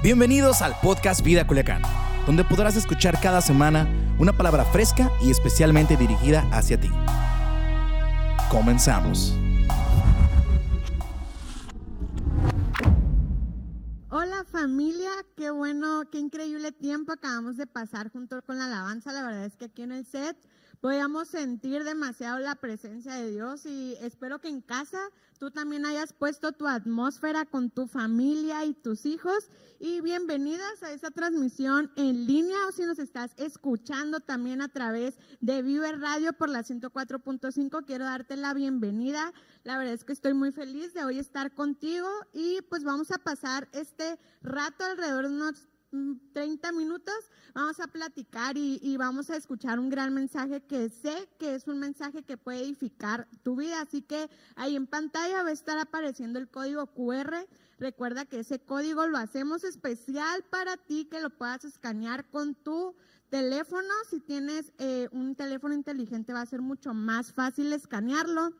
Bienvenidos al podcast Vida Culiacán, donde podrás escuchar cada semana una palabra fresca y especialmente dirigida hacia ti. Comenzamos. Hola familia, qué bueno, qué increíble tiempo acabamos de pasar junto con la alabanza. La verdad es que aquí en el set podíamos sentir demasiado la presencia de Dios y espero que en casa tú también hayas puesto tu atmósfera con tu familia y tus hijos. Y bienvenidas a esta transmisión en línea o si nos estás escuchando también a través de Viver Radio por la 104.5, quiero darte la bienvenida. La verdad es que estoy muy feliz de hoy estar contigo y pues vamos a pasar este rato alrededor de unos 30 minutos vamos a platicar y, vamos a escuchar un gran mensaje que sé que es un mensaje que puede edificar tu vida. Así que ahí en pantalla va a estar apareciendo el código QR. Recuerda que ese código lo hacemos especial para ti, que lo puedas escanear con tu teléfono. Si tienes eh, un teléfono inteligente va a ser mucho más fácil escanearlo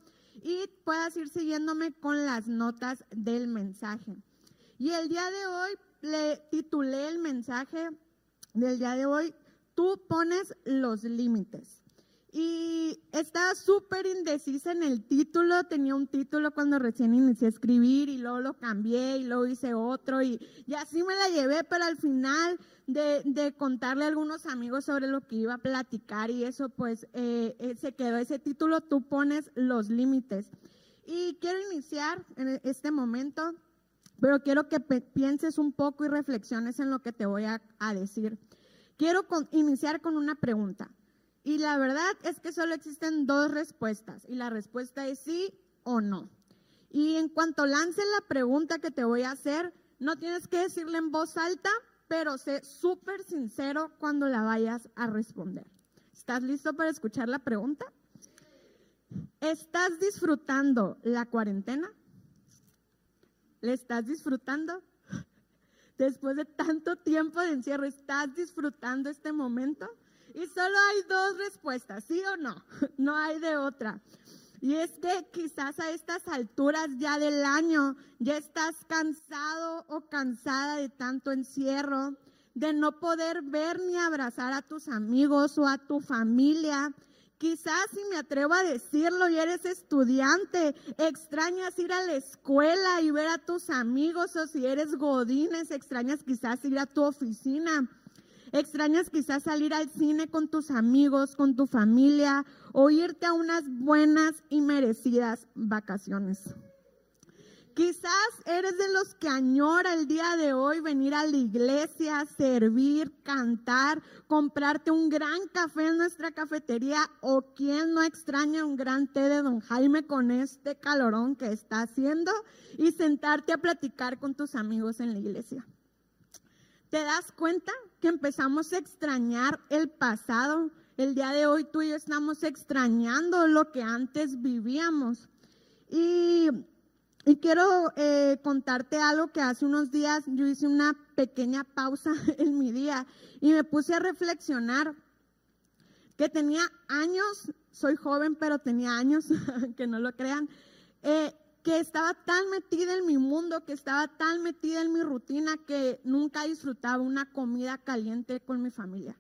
y puedas ir siguiéndome con las notas del mensaje. Y el día de hoy le titulé el mensaje del día de hoy, tú pones los límites. Y estaba súper indecisa en el título, tenía un título cuando recién inicié a escribir y luego lo cambié y luego hice otro y, y así me la llevé, pero al final de, de, contarle a algunos amigos sobre lo que iba a platicar y eso pues eh, eh, se quedó ese título, tú pones los límites. Y quiero iniciar en este momento pero quiero que pienses un poco y reflexiones en lo que te voy a, decir. Quiero iniciar con una pregunta. Y la verdad es que solo existen dos respuestas. Y la respuesta es sí o no. Y en cuanto lance la pregunta que te voy a hacer, no tienes que decirle en voz alta, pero sé súper sincero cuando la vayas a responder. ¿Estás listo para escuchar la pregunta? ¿Estás disfrutando la cuarentena? ¿Le estás disfrutando? Después de tanto tiempo de encierro, ¿estás disfrutando este momento? Y solo hay dos respuestas, sí o no, no hay de otra. Y es que quizás a estas alturas ya del año ya estás cansado o cansada de tanto encierro, de no poder ver ni abrazar a tus amigos o a tu familia, Quizás si me atrevo a decirlo y eres estudiante, extrañas ir a la escuela y ver a tus amigos o si eres godines, extrañas quizás ir a tu oficina. Extrañas quizás salir al cine con tus amigos, con tu familia o irte a unas buenas y merecidas vacaciones. Quizás eres de los que añora el día de hoy venir a la iglesia, servir, cantar, comprarte un gran café en nuestra cafetería o quien no extraña un gran té de don Jaime con este calorón que está haciendo y sentarte a platicar con tus amigos en la iglesia. ¿Te das cuenta que empezamos a extrañar el pasado? El día de hoy tú y yo estamos extrañando lo que antes vivíamos. Y y quiero eh, contarte algo que hace unos días yo hice una pequeña pausa en mi día y me puse a reflexionar que tenía años, soy joven, pero tenía años, que no lo crean, eh, que estaba tan metida en mi mundo, que estaba tan metida en mi rutina que nunca disfrutaba una comida caliente con mi familia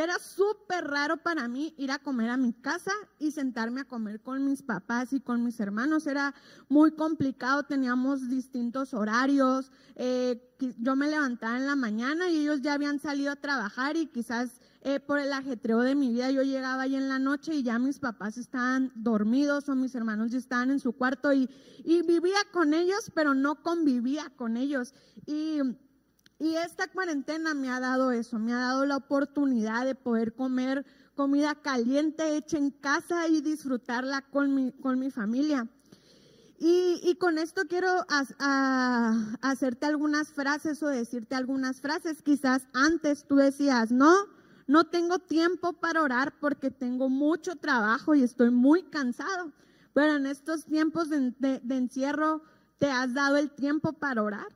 era súper raro para mí ir a comer a mi casa y sentarme a comer con mis papás y con mis hermanos. Era muy complicado, teníamos distintos horarios. Eh, yo me levantaba en la mañana y ellos ya habían salido a trabajar y quizás eh, por el ajetreo de mi vida yo llegaba ahí en la noche y ya mis papás estaban dormidos o mis hermanos ya estaban en su cuarto y, y vivía con ellos, pero no convivía con ellos. Y y esta cuarentena me ha dado eso, me ha dado la oportunidad de poder comer comida caliente hecha en casa y disfrutarla con mi, con mi familia. Y, con esto quiero hacerte algunas frases o decirte algunas frases. Quizás antes tú decías, no, no tengo tiempo para orar porque tengo mucho trabajo y estoy muy cansado. Pero en estos tiempos de encierro, ¿te has dado el tiempo para orar?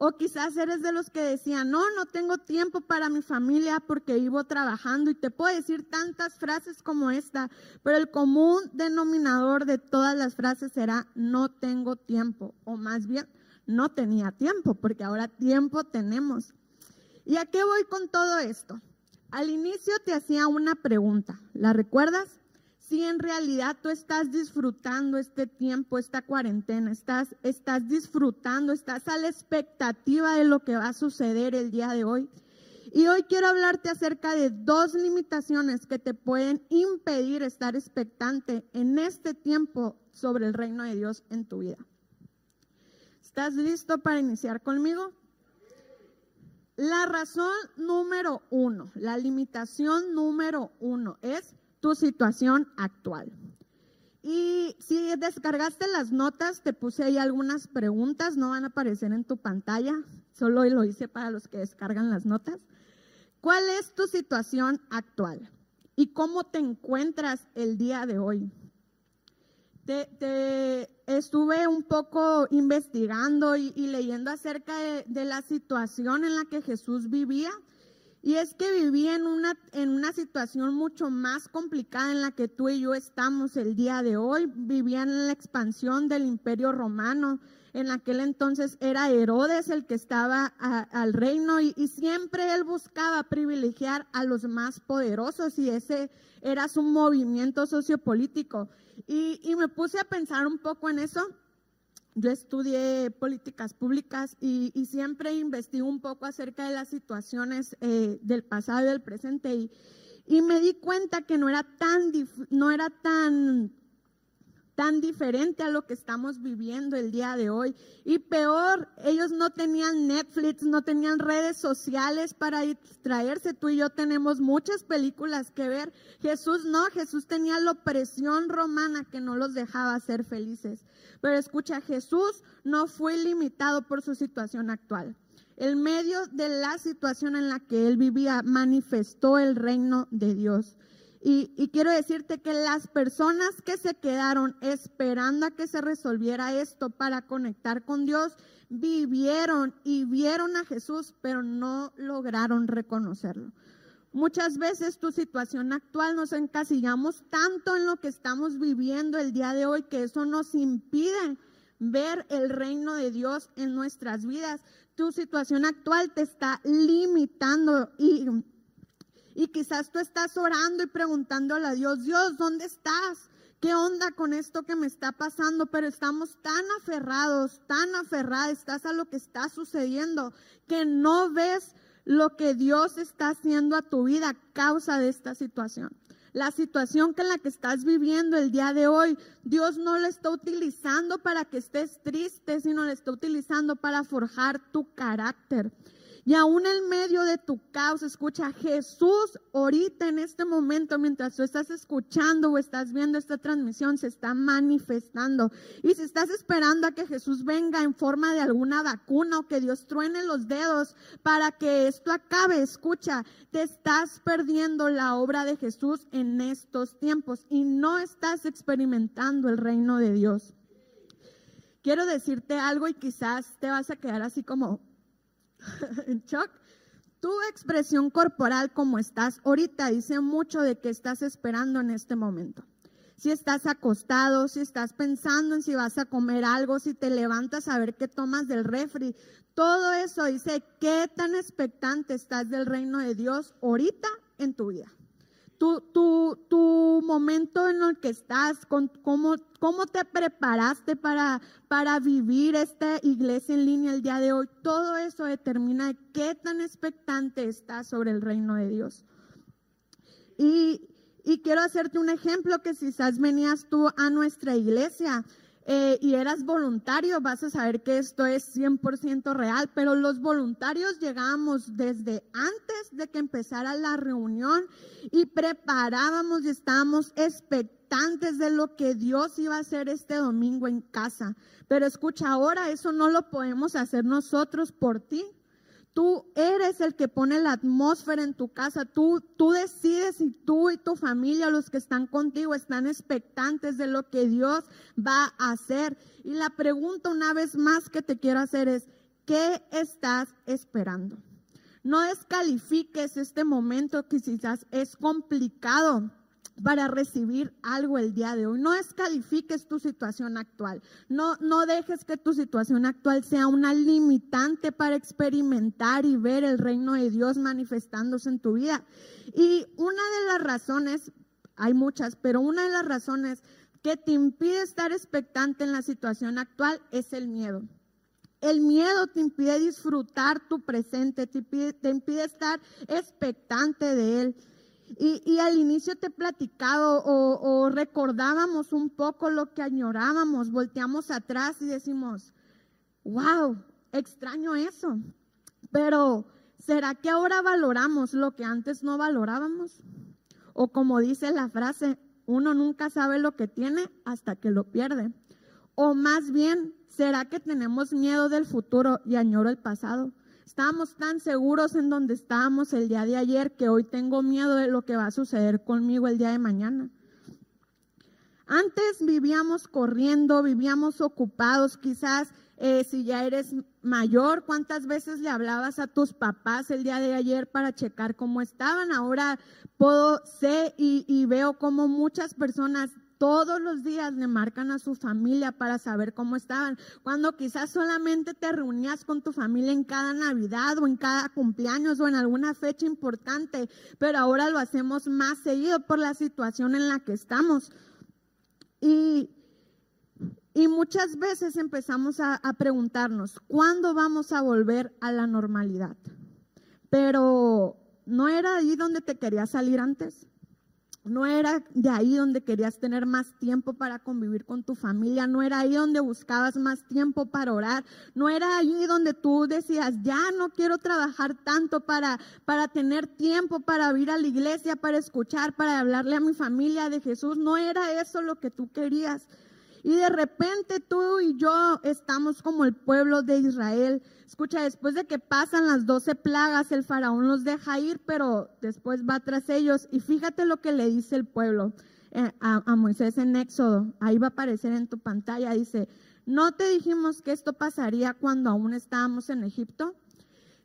O quizás eres de los que decían, no, no tengo tiempo para mi familia porque vivo trabajando. Y te puedo decir tantas frases como esta, pero el común denominador de todas las frases será, no tengo tiempo. O más bien, no tenía tiempo, porque ahora tiempo tenemos. ¿Y a qué voy con todo esto? Al inicio te hacía una pregunta, ¿la recuerdas? Si en realidad tú estás disfrutando este tiempo, esta cuarentena, estás, estás disfrutando, estás a la expectativa de lo que va a suceder el día de hoy. Y hoy quiero hablarte acerca de dos limitaciones que te pueden impedir estar expectante en este tiempo sobre el reino de Dios en tu vida. ¿Estás listo para iniciar conmigo? La razón número uno, la limitación número uno es tu situación actual. Y si descargaste las notas, te puse ahí algunas preguntas, no van a aparecer en tu pantalla, solo lo hice para los que descargan las notas. ¿Cuál es tu situación actual? ¿Y cómo te encuentras el día de hoy? Te, estuve un poco investigando y, leyendo acerca de, la situación en la que Jesús vivía. Y es que vivía en una, en una situación mucho más complicada en la que tú y yo estamos el día de hoy. Vivía en la expansión del imperio romano en aquel entonces era Herodes el que estaba al reino y, siempre él buscaba privilegiar a los más poderosos y ese era su movimiento sociopolítico. Y, y me puse a pensar un poco en eso. Yo estudié políticas públicas y, siempre investigo un poco acerca de las situaciones eh, del pasado y del presente y, y me di cuenta que no era tan, no era tan tan diferente a lo que estamos viviendo el día de hoy. Y peor, ellos no tenían Netflix, no tenían redes sociales para distraerse. Tú y yo tenemos muchas películas que ver. Jesús no, Jesús tenía la opresión romana que no los dejaba ser felices. Pero escucha, Jesús no fue limitado por su situación actual. En medio de la situación en la que él vivía, manifestó el reino de Dios. Y, quiero decirte que las personas que se quedaron esperando a que se resolviera esto para conectar con Dios, vivieron y vieron a Jesús, pero no lograron reconocerlo. Muchas veces tu situación actual nos encasillamos tanto en lo que estamos viviendo el día de hoy que eso nos impide ver el reino de Dios en nuestras vidas. Tu situación actual te está limitando y y quizás tú estás orando y preguntándole a Dios, Dios, ¿dónde estás? ¿Qué onda con esto que me está pasando? Pero estamos tan aferrados, tan aferrados, estás a lo que está sucediendo, que no ves lo que Dios está haciendo a tu vida a causa de esta situación. La situación que en la que estás viviendo el día de hoy, Dios no la está utilizando para que estés triste, sino la está utilizando para forjar tu carácter. Y aún en medio de tu caos, escucha, Jesús ahorita en este momento, mientras tú estás escuchando o estás viendo esta transmisión, se está manifestando. Y si estás esperando a que Jesús venga en forma de alguna vacuna o que Dios truene los dedos para que esto acabe, escucha, te estás perdiendo la obra de Jesús en estos tiempos y no estás experimentando el reino de Dios. Quiero decirte algo y quizás te vas a quedar así como, en shock. Tu expresión corporal como estás ahorita dice mucho de qué estás esperando en este momento. Si estás acostado, si estás pensando en si vas a comer algo, si te levantas a ver qué tomas del refri, todo eso dice qué tan expectante estás del reino de Dios ahorita en tu vida tu, tu, tu momento en el que estás, con, cómo, cómo te preparaste para, para vivir esta iglesia en línea el día de hoy, todo eso determina qué tan expectante estás sobre el reino de Dios. Y, y quiero hacerte un ejemplo que quizás venías tú a nuestra iglesia eh, y eras voluntario, vas a saber que esto es 100% real, pero los voluntarios llegamos desde antes de que empezara la reunión y preparábamos y estábamos expectantes de lo que Dios iba a hacer este domingo en casa. Pero escucha, ahora eso no lo podemos hacer nosotros por ti. Tú eres el que pone la atmósfera en tu casa. Tú, tú decides si tú y tu familia, los que están contigo, están expectantes de lo que Dios va a hacer. Y la pregunta una vez más que te quiero hacer es, ¿qué estás esperando? No descalifiques este momento que quizás es complicado para recibir algo el día de hoy. No descalifiques tu situación actual. No, no dejes que tu situación actual sea una limitante para experimentar y ver el reino de Dios manifestándose en tu vida. Y una de las razones, hay muchas, pero una de las razones que te impide estar expectante en la situación actual es el miedo. El miedo te impide disfrutar tu presente, te impide, estar expectante de él. Y, al inicio te he platicado o, o, recordábamos un poco lo que añorábamos, volteamos atrás y decimos, wow, extraño eso. Pero, ¿será que ahora valoramos lo que antes no valorábamos? O como dice la frase, uno nunca sabe lo que tiene hasta que lo pierde. O más bien, ¿será que tenemos miedo del futuro y añoro el pasado? Estábamos tan seguros en donde estábamos el día de ayer que hoy tengo miedo de lo que va a suceder conmigo el día de mañana. Antes vivíamos corriendo, vivíamos ocupados, quizás eh, si ya eres mayor, ¿cuántas veces le hablabas a tus papás el día de ayer para checar cómo estaban? Ahora puedo, sé y, y veo cómo muchas personas todos los días le marcan a su familia para saber cómo estaban, cuando quizás solamente te reunías con tu familia en cada Navidad o en cada cumpleaños o en alguna fecha importante, pero ahora lo hacemos más seguido por la situación en la que estamos. Y, y muchas veces empezamos a, a preguntarnos, ¿cuándo vamos a volver a la normalidad? Pero ¿no era ahí donde te querías salir antes? No era de ahí donde querías tener más tiempo para convivir con tu familia, no era ahí donde buscabas más tiempo para orar, no era ahí donde tú decías, ya no quiero trabajar tanto para, para tener tiempo para ir a la iglesia, para escuchar, para hablarle a mi familia de Jesús, no era eso lo que tú querías. Y de repente tú y yo estamos como el pueblo de Israel. Escucha, después de que pasan las doce plagas, el faraón los deja ir, pero después va tras ellos. Y fíjate lo que le dice el pueblo eh, a, a Moisés en Éxodo. Ahí va a aparecer en tu pantalla. Dice, ¿no te dijimos que esto pasaría cuando aún estábamos en Egipto?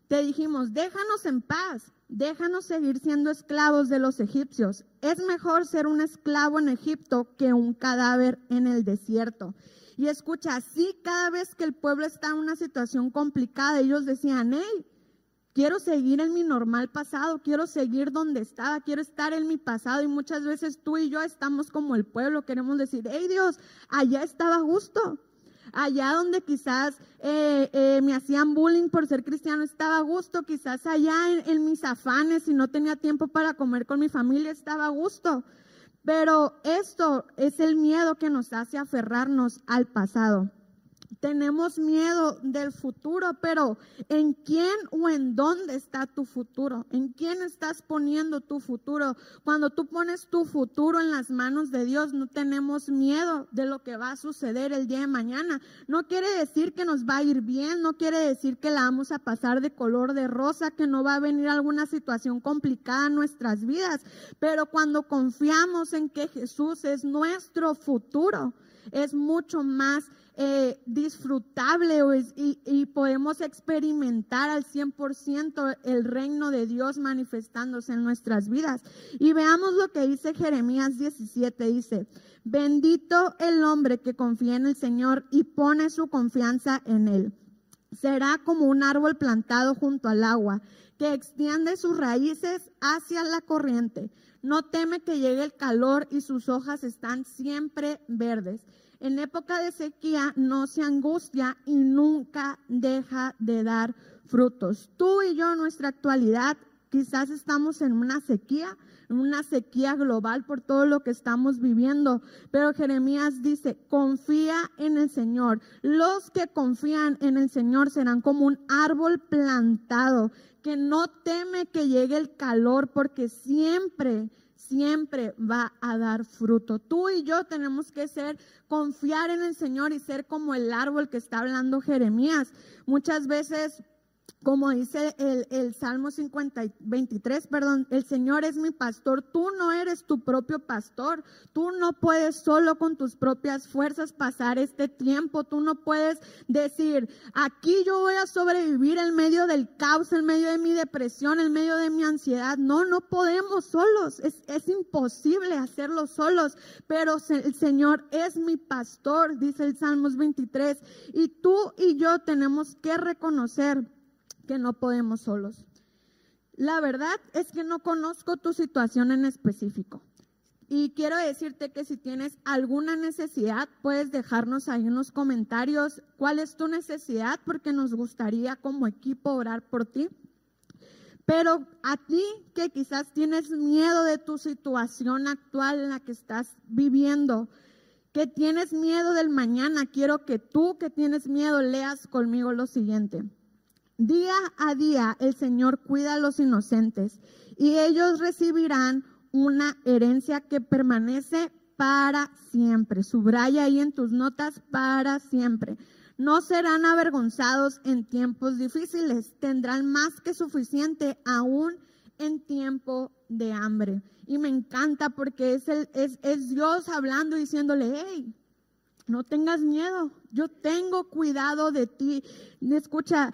Te dijimos, déjanos en paz déjanos seguir siendo esclavos de los egipcios. Es mejor ser un esclavo en Egipto que un cadáver en el desierto. Y escucha, así cada vez que el pueblo está en una situación complicada, ellos decían, hey, quiero seguir en mi normal pasado, quiero seguir donde estaba, quiero estar en mi pasado. Y muchas veces tú y yo estamos como el pueblo, queremos decir, hey Dios, allá estaba justo allá donde quizás eh, eh, me hacían bullying por ser cristiano estaba a gusto, quizás allá en, en mis afanes y no tenía tiempo para comer con mi familia estaba a gusto. Pero esto es el miedo que nos hace aferrarnos al pasado. Tenemos miedo del futuro, pero ¿en quién o en dónde está tu futuro? ¿En quién estás poniendo tu futuro? Cuando tú pones tu futuro en las manos de Dios, no tenemos miedo de lo que va a suceder el día de mañana. No quiere decir que nos va a ir bien, no quiere decir que la vamos a pasar de color de rosa, que no va a venir alguna situación complicada en nuestras vidas, pero cuando confiamos en que Jesús es nuestro futuro, es mucho más eh, disfrutable y, podemos experimentar al 100% el reino de Dios manifestándose en nuestras vidas. Y veamos lo que dice Jeremías 17, dice, bendito el hombre que confía en el Señor y pone su confianza en Él. Será como un árbol plantado junto al agua, que extiende sus raíces hacia la corriente. No teme que llegue el calor y sus hojas están siempre verdes en época de sequía no se angustia y nunca deja de dar frutos. Tú y yo en nuestra actualidad quizás estamos en una sequía, en una sequía global por todo lo que estamos viviendo, pero Jeremías dice, confía en el Señor. Los que confían en el Señor serán como un árbol plantado que no teme que llegue el calor porque siempre siempre va a dar fruto. Tú y yo tenemos que ser, confiar en el Señor y ser como el árbol que está hablando Jeremías. Muchas veces como dice el, el Salmo 50, 23, perdón, el Señor es mi pastor, tú no eres tu propio pastor, tú no puedes solo con tus propias fuerzas pasar este tiempo, tú no puedes decir, aquí yo voy a sobrevivir en medio del caos, en medio de mi depresión, en medio de mi ansiedad, no, no podemos solos, es, es imposible hacerlo solos, pero el Señor es mi pastor, dice el Salmos 23, y tú y yo tenemos que reconocer que no podemos solos. La verdad es que no conozco tu situación en específico. Y quiero decirte que si tienes alguna necesidad, puedes dejarnos ahí en los comentarios cuál es tu necesidad, porque nos gustaría como equipo orar por ti. Pero a ti que quizás tienes miedo de tu situación actual en la que estás viviendo, que tienes miedo del mañana, quiero que tú que tienes miedo leas conmigo lo siguiente. Día a día el Señor cuida a los inocentes y ellos recibirán una herencia que permanece para siempre. Subraya ahí en tus notas para siempre. No serán avergonzados en tiempos difíciles, tendrán más que suficiente aún en tiempo de hambre. Y me encanta porque es, el, es, Dios hablando y diciéndole, hey, no tengas miedo, yo tengo cuidado de ti. Escucha,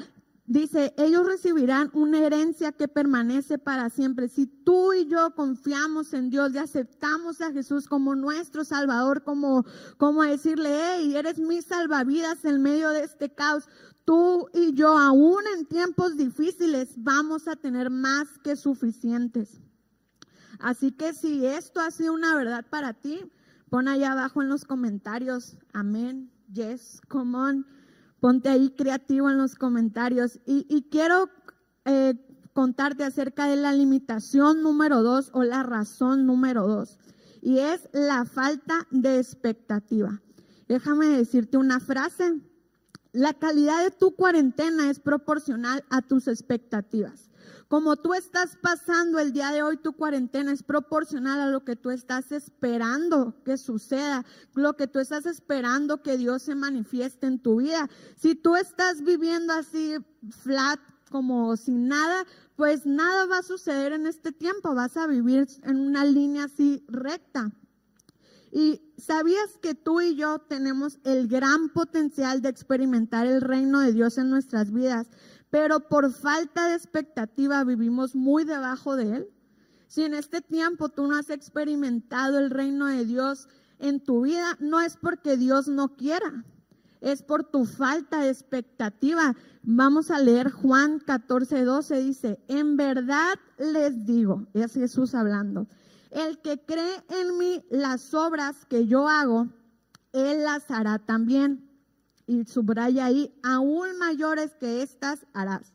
Dice, ellos recibirán una herencia que permanece para siempre. Si tú y yo confiamos en Dios y aceptamos a Jesús como nuestro Salvador, como, como decirle, hey, eres mi salvavidas en medio de este caos, tú y yo, aún en tiempos difíciles, vamos a tener más que suficientes. Así que si esto ha sido una verdad para ti, pon ahí abajo en los comentarios, amén, yes, come on. Ponte ahí creativo en los comentarios. Y, quiero eh, contarte acerca de la limitación número dos o la razón número dos. Y es la falta de expectativa. Déjame decirte una frase. La calidad de tu cuarentena es proporcional a tus expectativas. Como tú estás pasando el día de hoy, tu cuarentena es proporcional a lo que tú estás esperando que suceda, lo que tú estás esperando que Dios se manifieste en tu vida. Si tú estás viviendo así flat, como sin nada, pues nada va a suceder en este tiempo, vas a vivir en una línea así recta. Y sabías que tú y yo tenemos el gran potencial de experimentar el reino de Dios en nuestras vidas, pero por falta de expectativa vivimos muy debajo de Él. Si en este tiempo tú no has experimentado el reino de Dios en tu vida, no es porque Dios no quiera, es por tu falta de expectativa. Vamos a leer Juan 14, 12, dice, en verdad les digo, es Jesús hablando, el que cree en mí, las obras que yo hago, Él las hará también y subraya ahí, aún mayores que estas harás.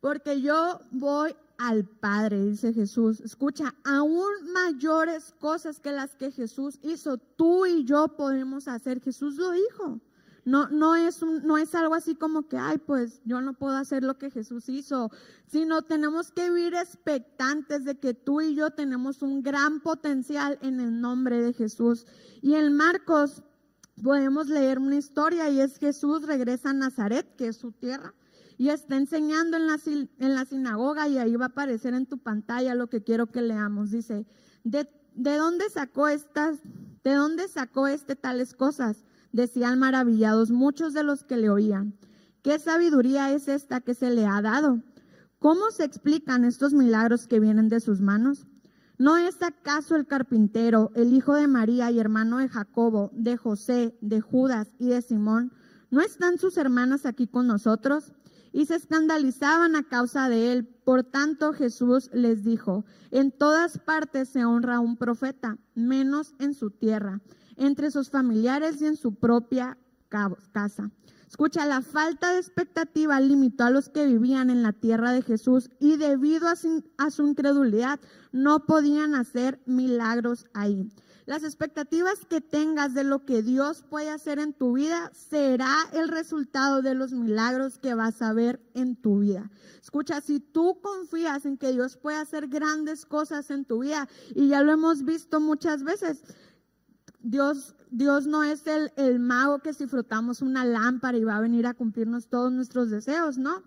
Porque yo voy al Padre, dice Jesús. Escucha, aún mayores cosas que las que Jesús hizo, tú y yo podemos hacer. Jesús lo dijo. No, no, es no es algo así como que, ay, pues yo no puedo hacer lo que Jesús hizo, sino tenemos que vivir expectantes de que tú y yo tenemos un gran potencial en el nombre de Jesús. Y en Marcos podemos leer una historia y es Jesús regresa a Nazaret, que es su tierra, y está enseñando en la, en la sinagoga y ahí va a aparecer en tu pantalla lo que quiero que leamos. Dice, ¿de, de dónde sacó estas, de dónde sacó este tales cosas? Decían maravillados muchos de los que le oían. ¿Qué sabiduría es esta que se le ha dado? ¿Cómo se explican estos milagros que vienen de sus manos? ¿No es acaso el carpintero, el hijo de María y hermano de Jacobo, de José, de Judas y de Simón? ¿No están sus hermanas aquí con nosotros? Y se escandalizaban a causa de él. Por tanto Jesús les dijo, en todas partes se honra un profeta, menos en su tierra, entre sus familiares y en su propia casa. Escucha, la falta de expectativa limitó a los que vivían en la tierra de Jesús y debido a su, incredulidad no podían hacer milagros ahí. Las expectativas que tengas de lo que Dios puede hacer en tu vida será el resultado de los milagros que vas a ver en tu vida. Escucha, si tú confías en que Dios puede hacer grandes cosas en tu vida, y ya lo hemos visto muchas veces, Dios, Dios no es el, el mago que si frotamos una lámpara y va a venir a cumplirnos todos nuestros deseos, ¿no?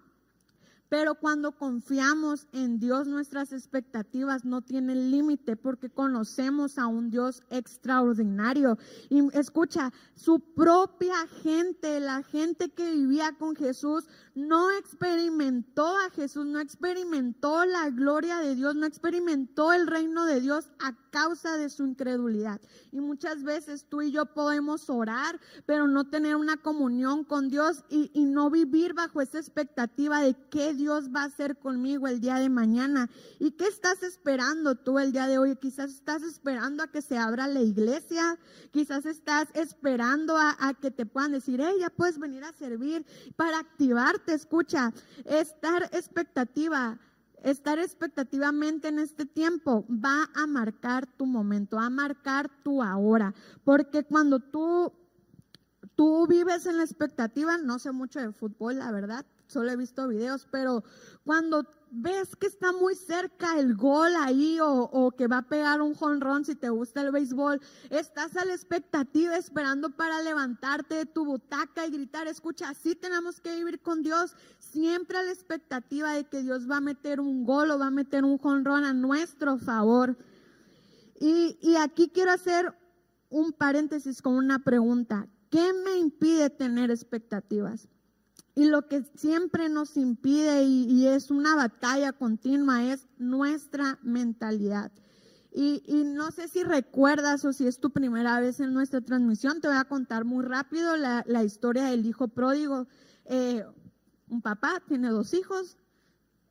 Pero cuando confiamos en Dios, nuestras expectativas no tienen límite porque conocemos a un Dios extraordinario. Y escucha, su propia gente, la gente que vivía con Jesús, no experimentó a Jesús, no experimentó la gloria de Dios, no experimentó el reino de Dios a causa de su incredulidad. Y muchas veces tú y yo podemos orar, pero no tener una comunión con Dios y, no vivir bajo esa expectativa de qué Dios va a hacer conmigo el día de mañana. ¿Y qué estás esperando tú el día de hoy? Quizás estás esperando a que se abra la iglesia, quizás estás esperando a, a que te puedan decir, hey, ya puedes venir a servir para activarte. Escucha, estar expectativa estar expectativamente en este tiempo va a marcar tu momento, a marcar tu ahora. Porque cuando tú, tú vives en la expectativa, no sé mucho de fútbol, la verdad, solo he visto videos, pero cuando ves que está muy cerca el gol ahí o, que va a pegar un jonrón si te gusta el béisbol, estás a la expectativa esperando para levantarte de tu butaca y gritar, escucha, así tenemos que vivir con Dios, siempre a la expectativa de que Dios va a meter un gol o va a meter un jonrón a nuestro favor. Y, y aquí quiero hacer un paréntesis con una pregunta. ¿Qué me impide tener expectativas? Y lo que siempre nos impide y, es una batalla continua es nuestra mentalidad. Y, no sé si recuerdas o si es tu primera vez en nuestra transmisión, te voy a contar muy rápido la, historia del hijo pródigo. Eh, un papá tiene dos hijos,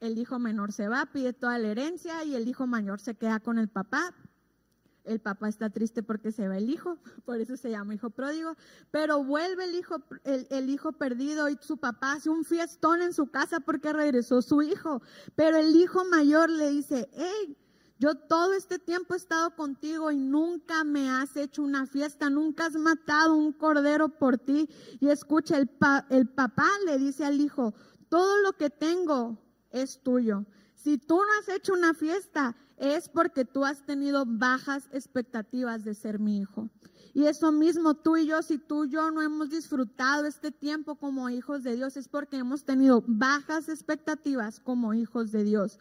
el hijo menor se va, pide toda la herencia y el hijo mayor se queda con el papá, el papá está triste porque se va el hijo, por eso se llama hijo pródigo, pero vuelve el hijo, el, hijo perdido y su papá hace un fiestón en su casa porque regresó su hijo, pero el hijo mayor le dice, hey, yo todo este tiempo he estado contigo y nunca me has hecho una fiesta, nunca has matado un cordero por ti. Y escucha, el, el papá le dice al hijo, todo lo que tengo es tuyo. Si tú no has hecho una fiesta, es porque tú has tenido bajas expectativas de ser mi hijo. Y eso mismo tú y yo, si tú y yo no hemos disfrutado este tiempo como hijos de Dios, es porque hemos tenido bajas expectativas como hijos de Dios.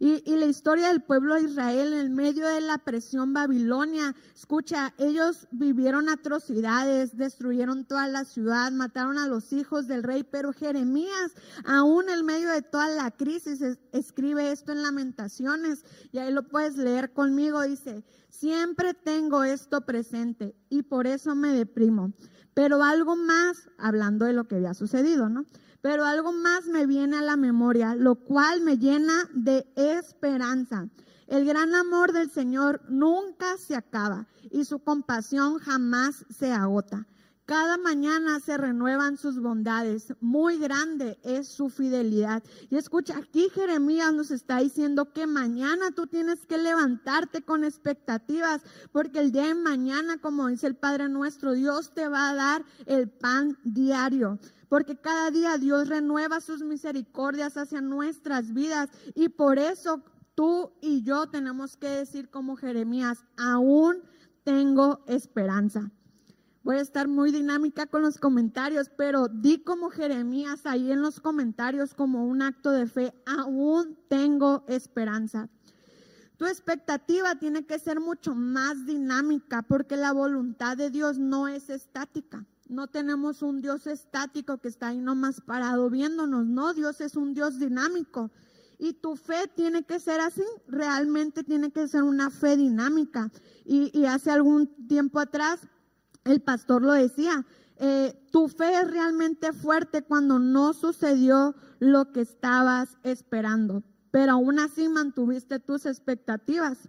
Y, la historia del pueblo de Israel en medio de la presión babilonia, escucha, ellos vivieron atrocidades, destruyeron toda la ciudad, mataron a los hijos del rey, pero Jeremías, aún en medio de toda la crisis, escribe esto en lamentaciones, y ahí lo puedes leer conmigo, dice, siempre tengo esto presente y por eso me deprimo. Pero algo más, hablando de lo que había sucedido, ¿no? Pero algo más me viene a la memoria, lo cual me llena de esperanza. El gran amor del Señor nunca se acaba y su compasión jamás se agota. Cada mañana se renuevan sus bondades. Muy grande es su fidelidad. Y escucha, aquí Jeremías nos está diciendo que mañana tú tienes que levantarte con expectativas, porque el día de mañana, como dice el Padre nuestro, Dios te va a dar el pan diario porque cada día Dios renueva sus misericordias hacia nuestras vidas y por eso tú y yo tenemos que decir como Jeremías, aún tengo esperanza. Voy a estar muy dinámica con los comentarios, pero di como Jeremías ahí en los comentarios como un acto de fe, aún tengo esperanza. Tu expectativa tiene que ser mucho más dinámica porque la voluntad de Dios no es estática. No tenemos un Dios estático que está ahí nomás parado viéndonos. No, Dios es un Dios dinámico. Y tu fe tiene que ser así, realmente tiene que ser una fe dinámica. Y, hace algún tiempo atrás, el pastor lo decía, eh, tu fe es realmente fuerte cuando no sucedió lo que estabas esperando, pero aún así mantuviste tus expectativas.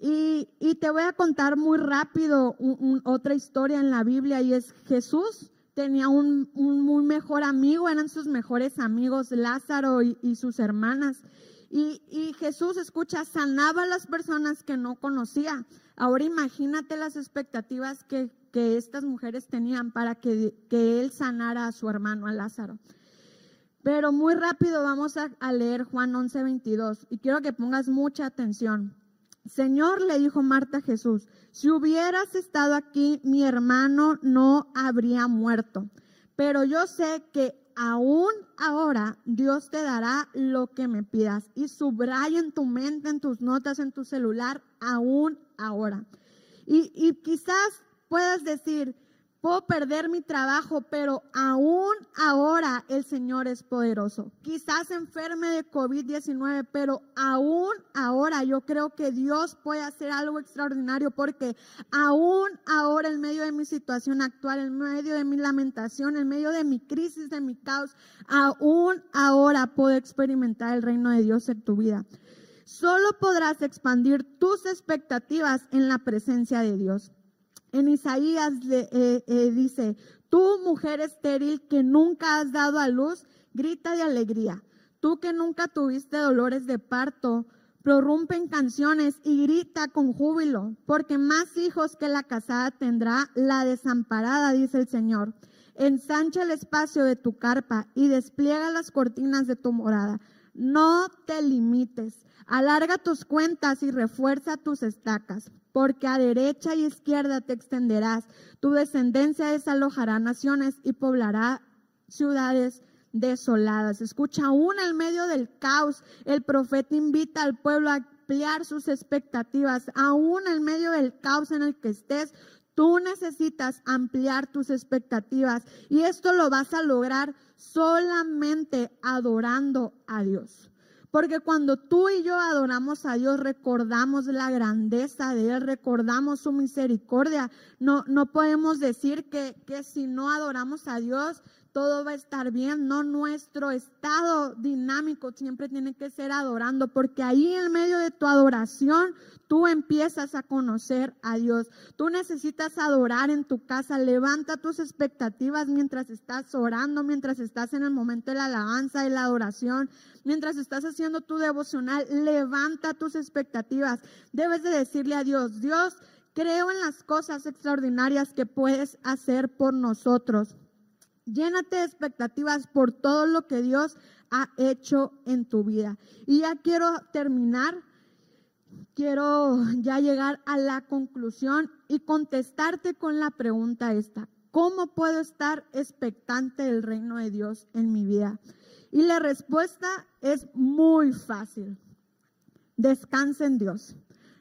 Y, te voy a contar muy rápido otra historia en la Biblia y es Jesús tenía un, muy mejor amigo, eran sus mejores amigos Lázaro y, sus hermanas. Y, Jesús, escucha, sanaba a las personas que no conocía. Ahora imagínate las expectativas que, estas mujeres tenían para que, Él sanara a su hermano, a Lázaro. Pero muy rápido vamos a, a leer Juan 11, 22 y quiero que pongas mucha atención. Señor, le dijo Marta a Jesús, si hubieras estado aquí, mi hermano no habría muerto. Pero yo sé que aún ahora Dios te dará lo que me pidas. Y subraya en tu mente, en tus notas, en tu celular, aún ahora. Y, y quizás puedas decir, Puedo perder mi trabajo, pero aún ahora el Señor es poderoso. Quizás enferme de COVID-19, pero aún ahora yo creo que Dios puede hacer algo extraordinario porque aún ahora en medio de mi situación actual, en medio de mi lamentación, en medio de mi crisis, de mi caos, aún ahora puedo experimentar el reino de Dios en tu vida. Solo podrás expandir tus expectativas en la presencia de Dios en Isaías eh, eh, dice, tú mujer estéril que nunca has dado a luz, grita de alegría. Tú que nunca tuviste dolores de parto, prorrumpe en canciones y grita con júbilo, porque más hijos que la casada tendrá la desamparada, dice el Señor. Ensancha el espacio de tu carpa y despliega las cortinas de tu morada. No te limites. Alarga tus cuentas y refuerza tus estacas, porque a derecha y izquierda te extenderás. Tu descendencia desalojará naciones y poblará ciudades desoladas. Escucha, aún en medio del caos, el profeta invita al pueblo a ampliar sus expectativas. Aún en medio del caos en el que estés, tú necesitas ampliar tus expectativas. Y esto lo vas a lograr solamente adorando a Dios. Porque cuando tú y yo adoramos a Dios, recordamos la grandeza de Él, recordamos su misericordia. No, no podemos decir que, que si no adoramos a Dios, todo va a estar bien. No, nuestro estado dinámico siempre tiene que ser adorando, porque ahí en medio de tu adoración tú empiezas a conocer a Dios. Tú necesitas adorar en tu casa. Levanta tus expectativas mientras estás orando, mientras estás en el momento de la alabanza y la adoración, mientras estás haciendo tu devocional. Levanta tus expectativas. Debes de decirle a Dios, Dios, creo en las cosas extraordinarias que puedes hacer por nosotros. Llénate de expectativas por todo lo que Dios ha hecho en tu vida. Y ya quiero terminar, quiero ya llegar a la conclusión y contestarte con la pregunta esta. ¿Cómo puedo estar expectante del reino de Dios en mi vida? Y la respuesta es muy fácil. Descansa en Dios.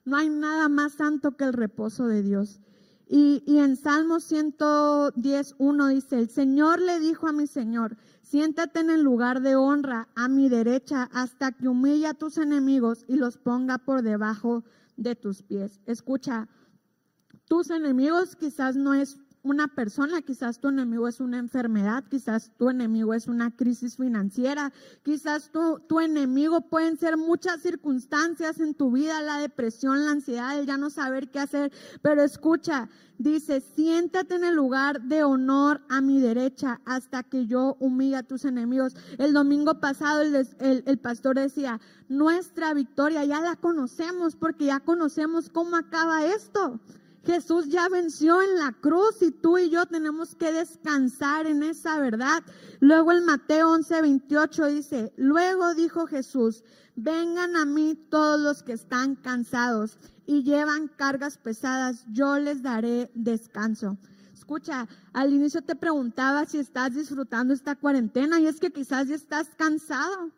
No hay nada más santo que el reposo de Dios. Y, en Salmo 110, 1 dice, el Señor le dijo a mi Señor, siéntate en el lugar de honra a mi derecha hasta que humille a tus enemigos y los ponga por debajo de tus pies. Escucha, tus enemigos quizás no es una persona, quizás tu enemigo es una enfermedad, quizás tu enemigo es una crisis financiera, quizás tu, tu enemigo pueden ser muchas circunstancias en tu vida, la depresión, la ansiedad, el ya no saber qué hacer, pero escucha, dice, siéntate en el lugar de honor a mi derecha hasta que yo humille a tus enemigos. El domingo pasado el, el, el pastor decía, nuestra victoria ya la conocemos porque ya conocemos cómo acaba esto. Jesús ya venció en la cruz y tú y yo tenemos que descansar en esa verdad. Luego el Mateo 11, 28 dice, luego dijo Jesús, vengan a mí todos los que están cansados y llevan cargas pesadas, yo les daré descanso. Escucha, al inicio te preguntaba si estás disfrutando esta cuarentena y es que quizás ya estás cansado.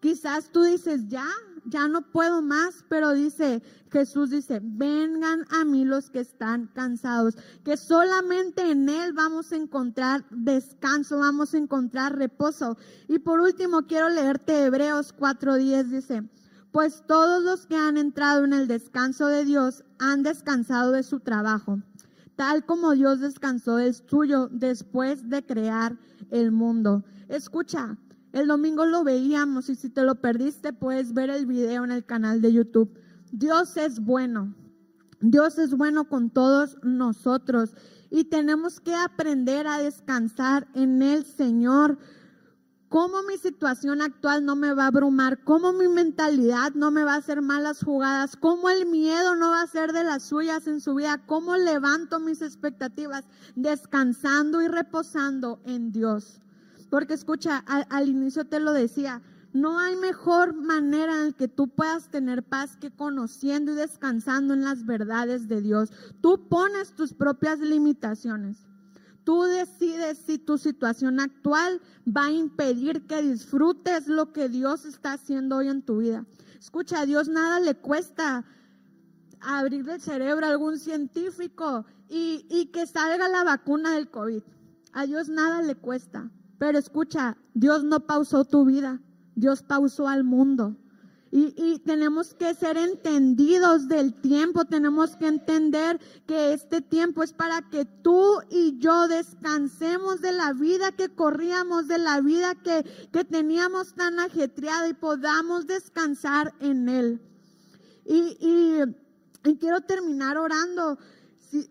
Quizás tú dices, ya, ya no puedo más, pero dice, Jesús dice, vengan a mí los que están cansados, que solamente en Él vamos a encontrar descanso, vamos a encontrar reposo. Y por último, quiero leerte Hebreos 4.10, dice, pues todos los que han entrado en el descanso de Dios han descansado de su trabajo, tal como Dios descansó del suyo después de crear el mundo. Escucha, el domingo lo veíamos y si te lo perdiste puedes ver el video en el canal de YouTube. Dios es bueno. Dios es bueno con todos nosotros y tenemos que aprender a descansar en el Señor. Cómo mi situación actual no me va a abrumar, cómo mi mentalidad no me va a hacer malas jugadas, cómo el miedo no va a ser de las suyas en su vida, cómo levanto mis expectativas descansando y reposando en Dios. Porque escucha, al, inicio te lo decía, no hay mejor manera en que tú puedas tener paz que conociendo y descansando en las verdades de Dios. Tú pones tus propias limitaciones. Tú decides si tu situación actual va a impedir que disfrutes lo que Dios está haciendo hoy en tu vida. Escucha, a Dios nada le cuesta abrir el cerebro a algún científico y, y que salga la vacuna del COVID. A Dios nada le cuesta. Pero escucha, Dios no pausó tu vida, Dios pausó al mundo. Y, tenemos que ser entendidos del tiempo, tenemos que entender que este tiempo es para que tú y yo descansemos de la vida que corríamos, de la vida que, que teníamos tan ajetreada y podamos descansar en Él. Y, y quiero terminar orando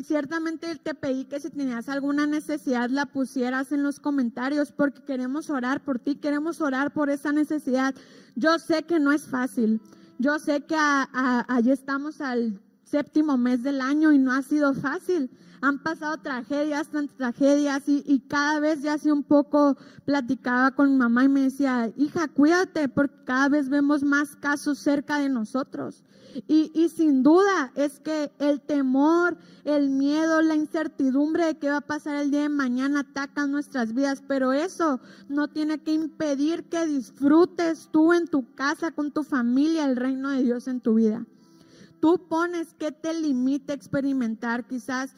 ciertamente te pedí que si tenías alguna necesidad la pusieras en los comentarios porque queremos orar por ti, queremos orar por esa necesidad. Yo sé que no es fácil, yo sé que allí estamos al séptimo mes del año y no ha sido fácil. Han pasado tragedias, tantas tragedias y, y cada vez ya hace un poco platicaba con mi mamá y me decía, hija, cuídate porque cada vez vemos más casos cerca de nosotros. Y, sin duda es que el temor, el miedo, la incertidumbre de qué va a pasar el día de mañana atacan nuestras vidas, pero eso no tiene que impedir que disfrutes tú en tu casa, con tu familia, el reino de Dios en tu vida. Tú pones que te limite a experimentar, quizás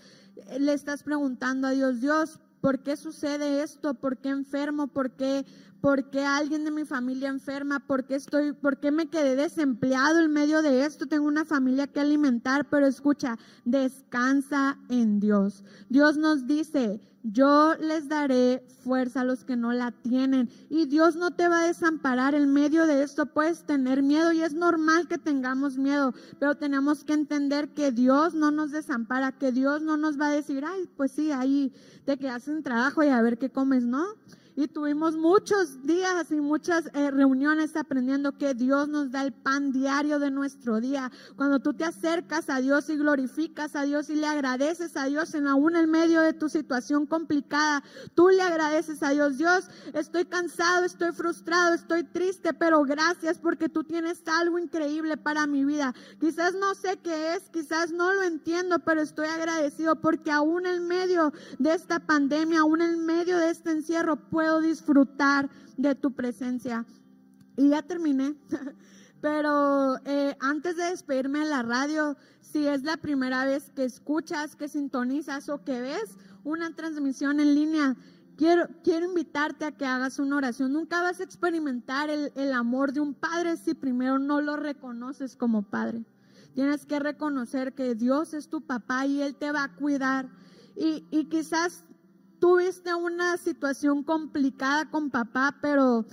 le estás preguntando a Dios, Dios, ¿por qué sucede esto? ¿Por qué enfermo? ¿Por qué, ¿Por qué alguien de mi familia enferma? ¿Por qué, estoy, ¿Por qué me quedé desempleado en medio de esto? Tengo una familia que alimentar, pero escucha, descansa en Dios. Dios nos dice, yo les daré fuerza a los que no la tienen. Y Dios no te va a desamparar. En medio de esto puedes tener miedo y es normal que tengamos miedo, pero tenemos que entender que Dios no nos desampara, que Dios no nos va a decir, ay, pues sí, ahí te quedas en trabajo y a ver qué comes, ¿no? Y tuvimos muchos días y muchas eh, reuniones aprendiendo que Dios nos da el pan diario de nuestro día. Cuando tú te acercas a Dios y glorificas a Dios y le agradeces a Dios en aún en medio de tu situación complicada, tú le agradeces a Dios. Dios, estoy cansado, estoy frustrado, estoy triste, pero gracias porque tú tienes algo increíble para mi vida. Quizás no sé qué es, quizás no lo entiendo, pero estoy agradecido porque aún en medio de esta pandemia, aún en medio de este encierro, disfrutar de tu presencia. Y ya terminé. Pero eh, antes de despedirme de la radio, si es la primera vez que escuchas, que sintonizas o que ves una transmisión en línea, quiero, quiero invitarte a que hagas una oración. Nunca vas a experimentar el, el amor de un padre si primero no lo reconoces como padre. Tienes que reconocer que Dios es tu papá y Él te va a cuidar. Y, y quizás tuviste una situación complicada con papá, pero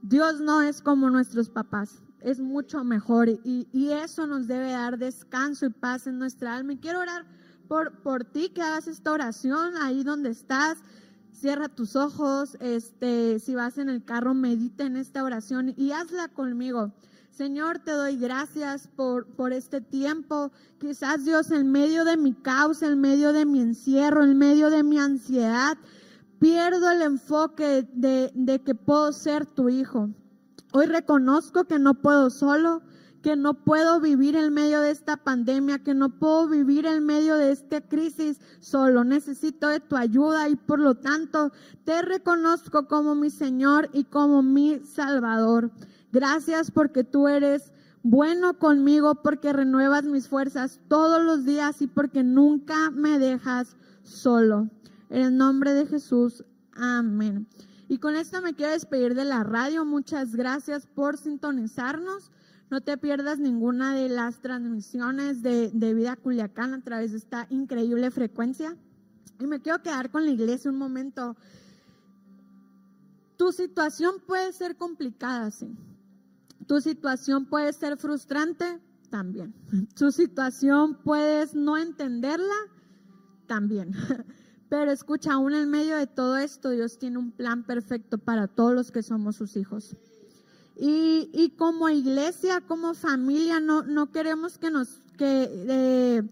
Dios no es como nuestros papás, es mucho mejor y, eso nos debe dar descanso y paz en nuestra alma. Y quiero orar por, por ti, que hagas esta oración ahí donde estás. Cierra tus ojos, este, si vas en el carro, medita en esta oración y hazla conmigo. Señor, te doy gracias por, por este tiempo. Quizás Dios, en medio de mi causa, en medio de mi encierro, en medio de mi ansiedad, pierdo el enfoque de, de que puedo ser tu hijo. Hoy reconozco que no puedo solo, que no puedo vivir en medio de esta pandemia, que no puedo vivir en medio de esta crisis solo. Necesito de tu ayuda y por lo tanto te reconozco como mi Señor y como mi Salvador. Gracias porque tú eres bueno conmigo, porque renuevas mis fuerzas todos los días y porque nunca me dejas solo. En el nombre de Jesús, amén. Y con esto me quiero despedir de la radio. Muchas gracias por sintonizarnos. No te pierdas ninguna de las transmisiones de, de Vida Culiacán a través de esta increíble frecuencia. Y me quiero quedar con la iglesia un momento. Tu situación puede ser complicada, sí. Tu situación puede ser frustrante también. Tu situación puedes no entenderla también. Pero escucha, aún en medio de todo esto, Dios tiene un plan perfecto para todos los que somos sus hijos. Y, como iglesia, como familia, no, no queremos que nos, que eh,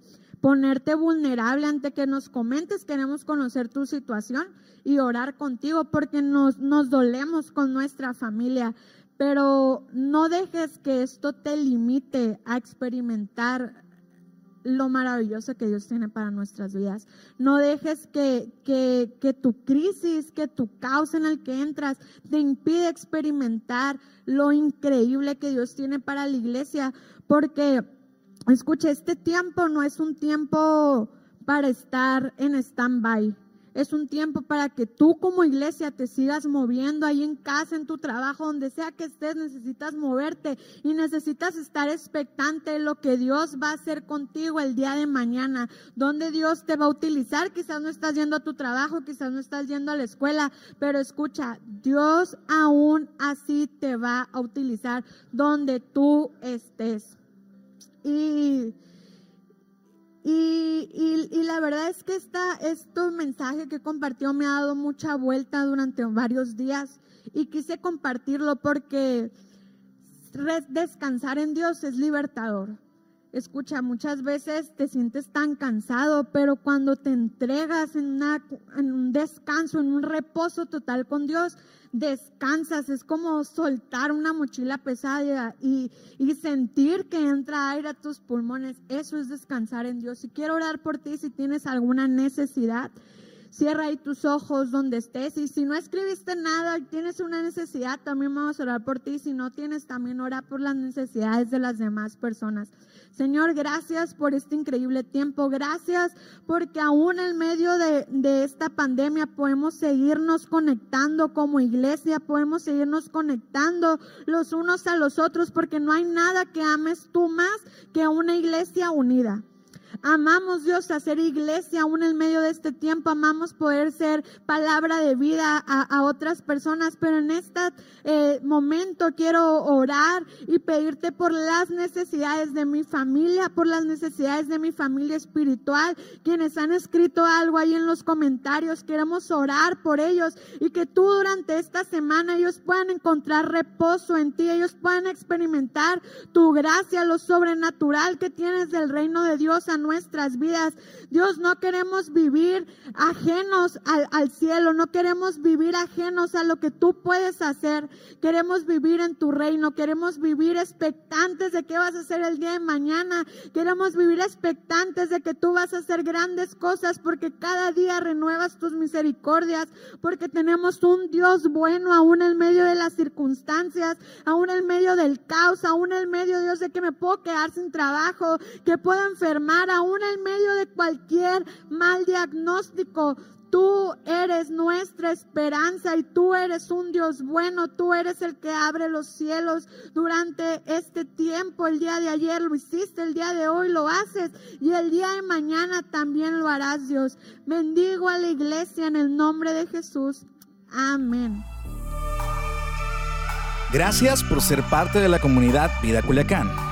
ponerte vulnerable ante que nos comentes, queremos conocer tu situación y orar contigo porque nos, nos dolemos con nuestra familia pero no dejes que esto te limite a experimentar lo maravilloso que Dios tiene para nuestras vidas. No dejes que, que, tu crisis, que tu caos en el que entras te impide experimentar lo increíble que Dios tiene para la iglesia. Porque, escucha, este tiempo no es un tiempo para estar en stand-by. Es un tiempo para que tú como iglesia te sigas moviendo ahí en casa, en tu trabajo, donde sea que estés, necesitas moverte y necesitas estar expectante lo que Dios va a hacer contigo el día de mañana, donde Dios te va a utilizar. Quizás no estás yendo a tu trabajo, quizás no estás yendo a la escuela, pero escucha, Dios aún así te va a utilizar donde tú estés. Y y, la verdad es que esta, este mensaje que compartió me ha dado mucha vuelta durante varios días y quise compartirlo porque descansar en Dios es libertador. Escucha, muchas veces te sientes tan cansado, pero cuando te entregas en, un descanso, en un reposo total con Dios, descansas. Es como soltar una mochila pesada y, y sentir que entra aire a tus pulmones. Eso es descansar en Dios. Si quiero orar por ti, si tienes alguna necesidad, Cierra ahí tus ojos donde estés. Y si no escribiste nada y tienes una necesidad, también vamos a orar por ti. Si no tienes, también ora por las necesidades de las demás personas. Señor, gracias por este increíble tiempo. Gracias porque aún en medio de, de esta pandemia podemos seguirnos conectando como iglesia, podemos seguirnos conectando los unos a los otros porque no hay nada que ames tú más que una iglesia unida. Amamos Dios hacer iglesia aún en medio de este tiempo. Amamos poder ser palabra de vida a, otras personas. Pero en este eh, momento quiero orar y pedirte por las necesidades de mi familia, por las necesidades de mi familia espiritual. Quienes han escrito algo ahí en los comentarios, queremos orar por ellos y que tú durante esta semana ellos puedan encontrar reposo en ti. Ellos puedan experimentar tu gracia, lo sobrenatural que tienes del reino de Dios nuestras vidas. Dios, no queremos vivir ajenos al, cielo, no queremos vivir ajenos a lo que tú puedes hacer. Queremos vivir en tu reino, queremos vivir expectantes de qué vas a hacer el día de mañana. Queremos vivir expectantes de que tú vas a hacer grandes cosas porque cada día renuevas tus misericordias, porque tenemos un Dios bueno aún en medio de las circunstancias, aún en medio del caos, aún en medio, Dios, de que me puedo quedar sin trabajo, que puedo enfermar, aún en medio de cualquier mal diagnóstico. Tú eres nuestra esperanza y tú eres un Dios bueno. Tú eres el que abre los cielos durante este tiempo. El día de ayer lo hiciste, el día de hoy lo haces y el día de mañana también lo harás, Dios. Bendigo a la iglesia en el nombre de Jesús. Amén. Gracias por ser parte de la comunidad Vida Culiacán.